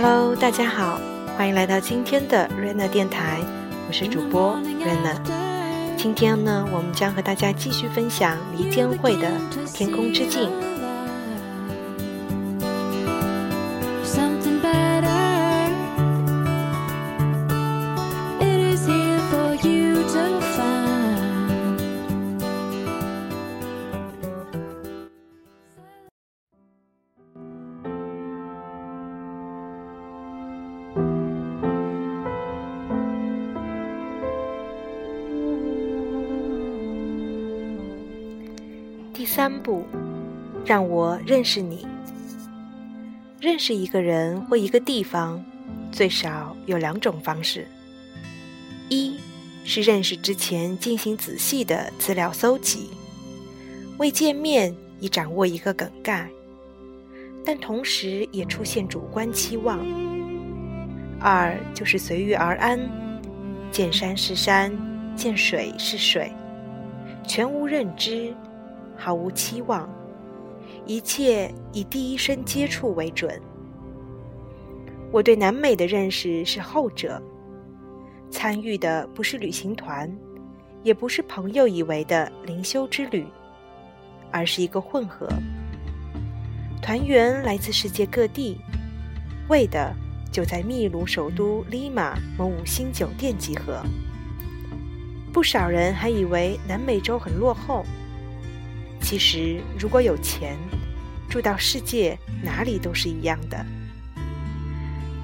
Hello，大家好，欢迎来到今天的 Rena 电台，我是主播 Rena。今天呢，我们将和大家继续分享黎坚慧的《天空之镜》。三步，让我认识你。认识一个人或一个地方，最少有两种方式：一是认识之前进行仔细的资料搜集，为见面已掌握一个梗概，但同时也出现主观期望；二就是随遇而安，见山是山，见水是水，全无认知。毫无期望，一切以第一身接触为准。我对南美的认识是后者，参与的不是旅行团，也不是朋友以为的灵修之旅，而是一个混合。团员来自世界各地，为的就在秘鲁首都利马某五星酒店集合。不少人还以为南美洲很落后。其实，如果有钱，住到世界哪里都是一样的。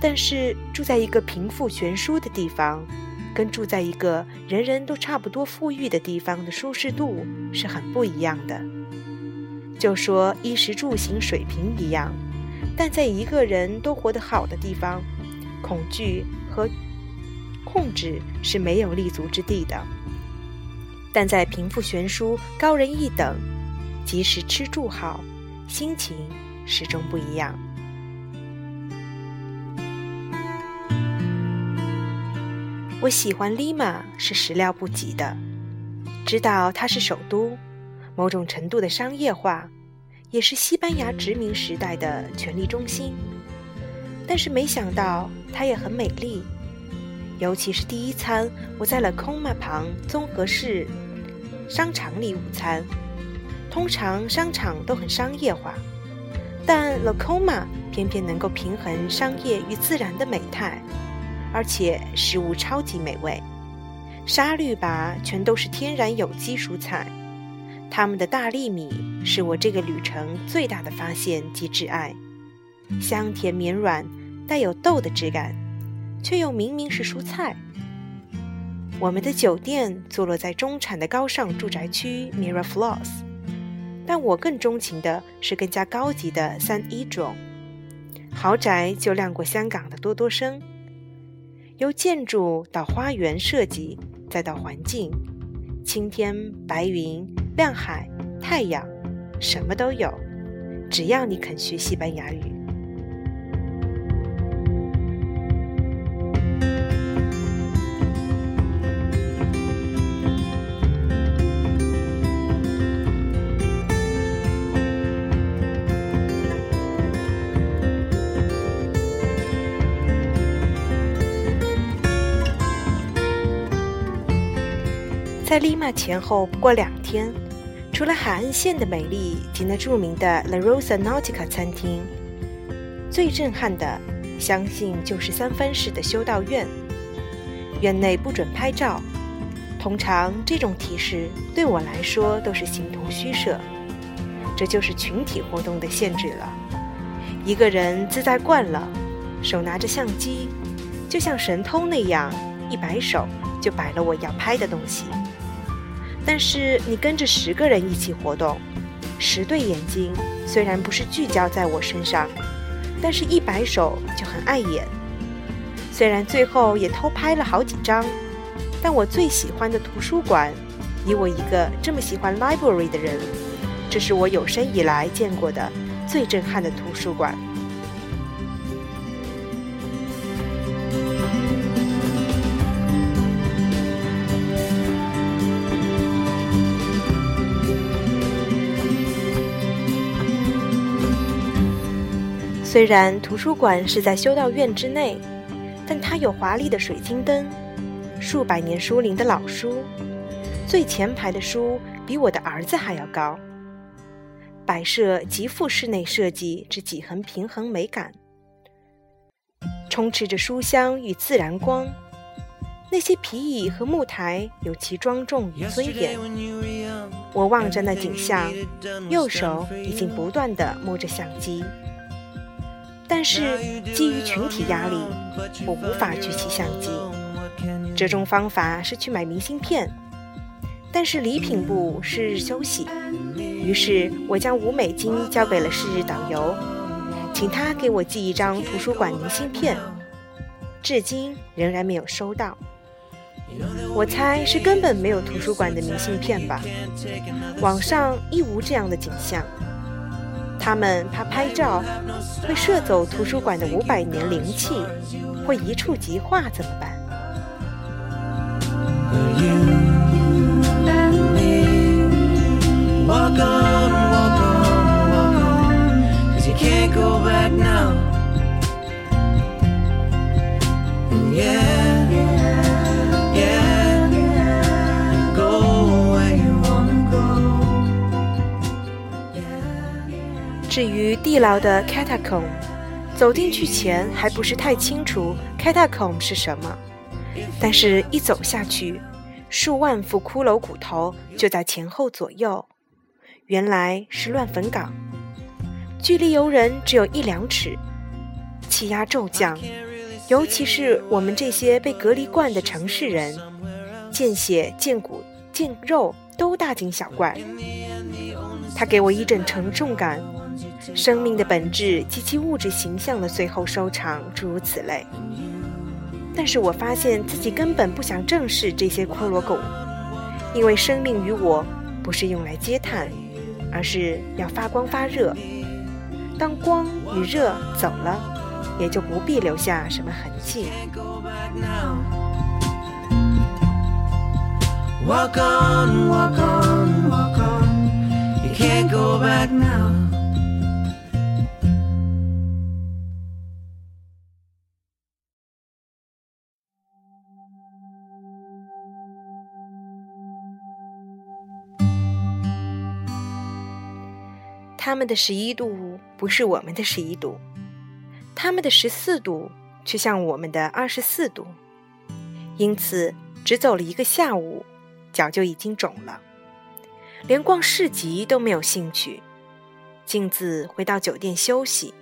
但是，住在一个贫富悬殊的地方，跟住在一个人人都差不多富裕的地方的舒适度是很不一样的。就说衣食住行水平一样，但在一个人都活得好的地方，恐惧和控制是没有立足之地的。但在贫富悬殊、高人一等。即使吃住好，心情始终不一样。我喜欢利马是始料不及的，知道它是首都，某种程度的商业化，也是西班牙殖民时代的权力中心。但是没想到它也很美丽，尤其是第一餐，我在了空马旁综合市商场里午餐。通常商场都很商业化，但 l a c o m a 偏偏能够平衡商业与自然的美态，而且食物超级美味。沙律吧全都是天然有机蔬菜，他们的大粒米是我这个旅程最大的发现及挚爱，香甜绵软，带有豆的质感，却又明明是蔬菜。我们的酒店坐落在中产的高尚住宅区 Miraflores。但我更钟情的是更加高级的三一种豪宅，就亮过香港的多多生。由建筑到花园设计，再到环境，青天白云、亮海、太阳，什么都有。只要你肯学西班牙语。在利马前后不过两天，除了海岸线的美丽及那著名的 La Rosa Nautica 餐厅，最震撼的，相信就是三藩市的修道院。院内不准拍照，通常这种提示对我来说都是形同虚设。这就是群体活动的限制了。一个人自在惯了，手拿着相机，就像神偷那样，一摆手就摆了我要拍的东西。但是你跟着十个人一起活动，十对眼睛虽然不是聚焦在我身上，但是一摆手就很碍眼。虽然最后也偷拍了好几张，但我最喜欢的图书馆，以我一个这么喜欢 library 的人，这是我有生以来见过的最震撼的图书馆。虽然图书馆是在修道院之内，但它有华丽的水晶灯，数百年书龄的老书，最前排的书比我的儿子还要高。摆设极富室内设计之几横平衡美感，充斥着书香与自然光。那些皮椅和木台有其庄重与尊严。我望着那景象，右手已经不断地摸着相机。但是基于群体压力，我无法举起相机。折中方法是去买明信片，但是礼品部是日休息。于是我将五美金交给了是日导游，请他给我寄一张图书馆明信片，至今仍然没有收到。我猜是根本没有图书馆的明信片吧，网上亦无这样的景象。他们怕拍照会摄走图书馆的五百年灵气，会一触即化怎么办？至于地牢的 catacomb，走进去前还不是太清楚 catacomb 是什么，但是一走下去，数万副骷髅骨头就在前后左右。原来是乱坟岗，距离游人只有一两尺，气压骤降，尤其是我们这些被隔离惯的城市人，见血见骨见肉都大惊小怪。他给我一阵沉重感，生命的本质及其物质形象的最后收场，诸如此类。但是我发现自己根本不想正视这些骷髅骨，因为生命与我不是用来嗟叹。而是要发光发热，当光与热走了，也就不必留下什么痕迹。他们的十一度不是我们的十一度，他们的十四度却像我们的二十四度，因此只走了一个下午，脚就已经肿了，连逛市集都没有兴趣，径自回到酒店休息。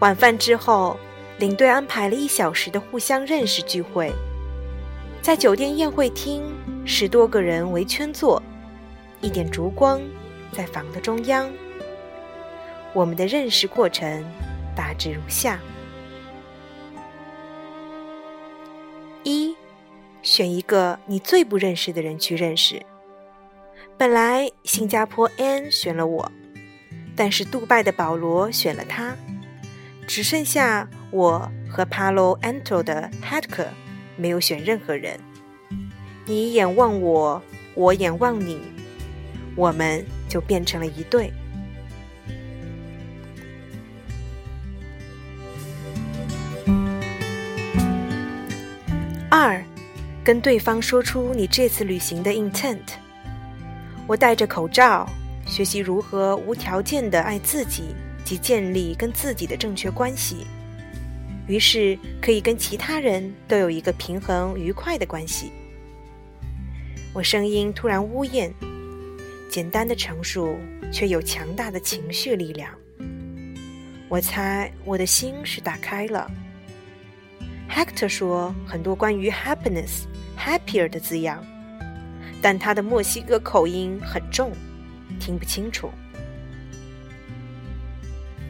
晚饭之后，领队安排了一小时的互相认识聚会，在酒店宴会厅，十多个人围圈坐，一点烛光。在房的中央，我们的认识过程大致如下：一，选一个你最不认识的人去认识。本来新加坡 N 选了我，但是杜拜的保罗选了他，只剩下我和 Palo Alto 的 Hacker 没有选任何人。你眼望我，我眼望你，我们。就变成了一对。二，跟对方说出你这次旅行的 intent。我戴着口罩，学习如何无条件的爱自己及建立跟自己的正确关系，于是可以跟其他人都有一个平衡愉快的关系。我声音突然呜咽。简单的陈述，却有强大的情绪力量。我猜我的心是打开了。Hector 说很多关于 happiness、happier 的字样，但他的墨西哥口音很重，听不清楚。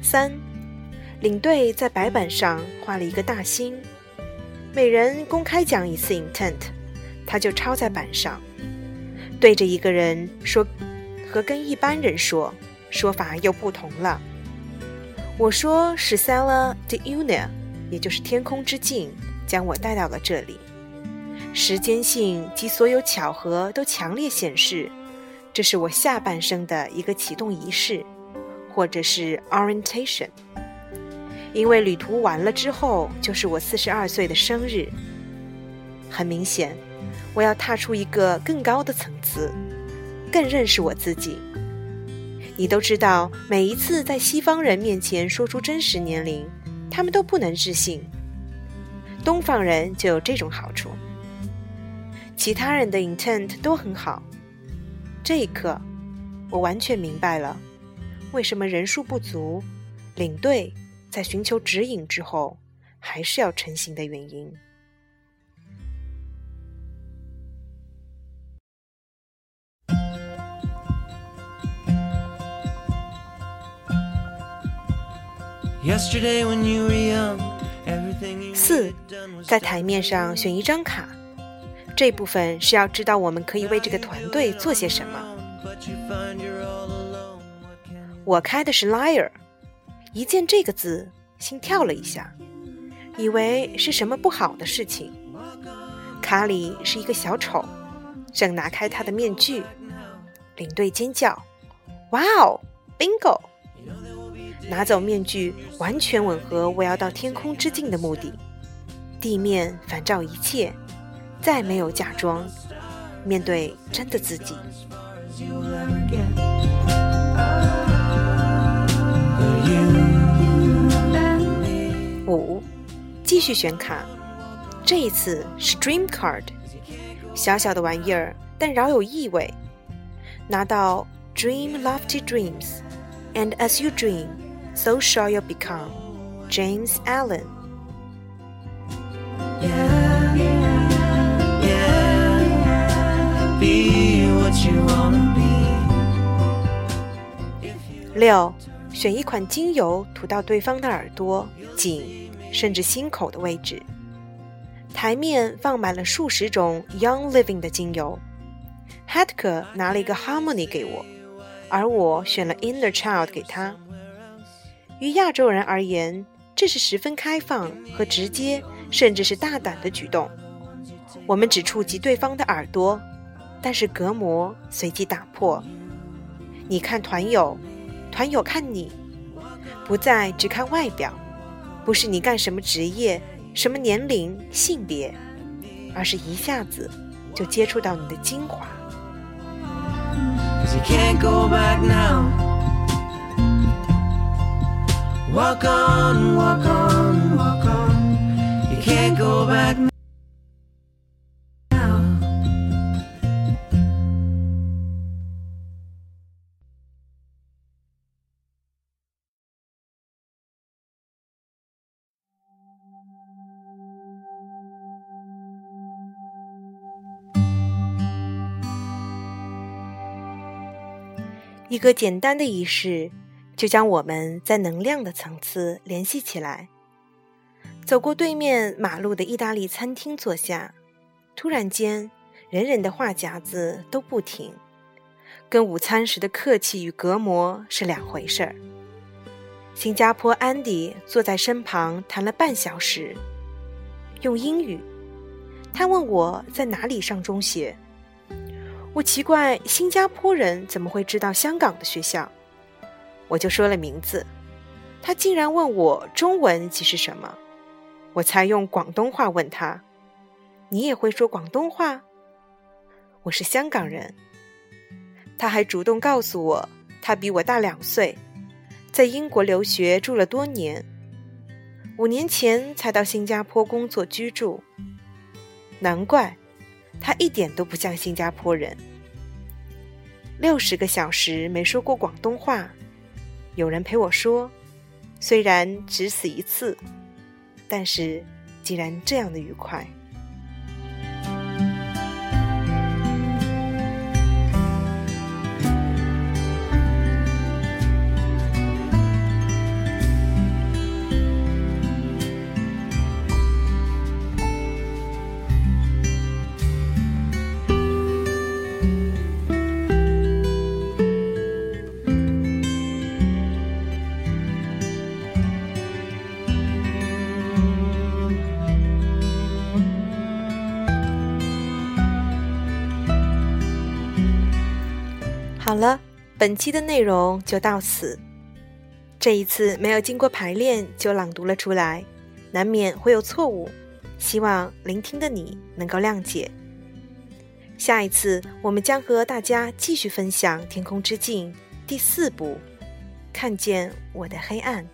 三，领队在白板上画了一个大心，每人公开讲一次 intent，他就抄在板上。对着一个人说，和跟一般人说说法又不同了。我说是 Sella de Una，也就是天空之镜，将我带到了这里。时间性及所有巧合都强烈显示，这是我下半生的一个启动仪式，或者是 orientation。因为旅途完了之后，就是我四十二岁的生日。很明显，我要踏出一个更高的层次，更认识我自己。你都知道，每一次在西方人面前说出真实年龄，他们都不能置信。东方人就有这种好处，其他人的 intent 都很好。这一刻，我完全明白了，为什么人数不足，领队在寻求指引之后，还是要成行的原因。四，在台面上选一张卡，这部分是要知道我们可以为这个团队做些什么。我开的是 liar，一见这个字，心跳了一下，以为是什么不好的事情。卡里是一个小丑，正拿开他的面具，领队尖叫：“哇哦，bingo！” 拿走面具，完全吻合我要到天空之境的目的。地面反照一切，再没有假装，面对真的自己。五，继续选卡，这一次是 Dream Card，小小的玩意儿，但饶有意味。拿到 Dream lofty dreams，and as you dream。So shall you become, James Allen. Yeah, yeah, be what you wanna be. 六，选一款精油涂到对方的耳朵、颈，甚至心口的位置。台面放满了数十种 Young Living 的精油。h a t k e 拿了一个 Harmony 给我，而我选了 Inner Child 给他。于亚洲人而言，这是十分开放和直接，甚至是大胆的举动。我们只触及对方的耳朵，但是隔膜随即打破。你看团友，团友看你，不再只看外表，不是你干什么职业、什么年龄、性别，而是一下子就接触到你的精华。Walk on, walk on, walk on. You can't go back now. 一个简单的仪式。就将我们在能量的层次联系起来。走过对面马路的意大利餐厅坐下，突然间，人人的话匣子都不停，跟午餐时的客气与隔膜是两回事儿。新加坡安迪坐在身旁谈了半小时，用英语。他问我在哪里上中学，我奇怪新加坡人怎么会知道香港的学校。我就说了名字，他竟然问我中文即是什么，我才用广东话问他：“你也会说广东话？”我是香港人。他还主动告诉我，他比我大两岁，在英国留学住了多年，五年前才到新加坡工作居住。难怪，他一点都不像新加坡人。六十个小时没说过广东话。有人陪我说，虽然只此一次，但是既然这样的愉快。好了，本期的内容就到此。这一次没有经过排练就朗读了出来，难免会有错误，希望聆听的你能够谅解。下一次我们将和大家继续分享《天空之镜》第四部《看见我的黑暗》。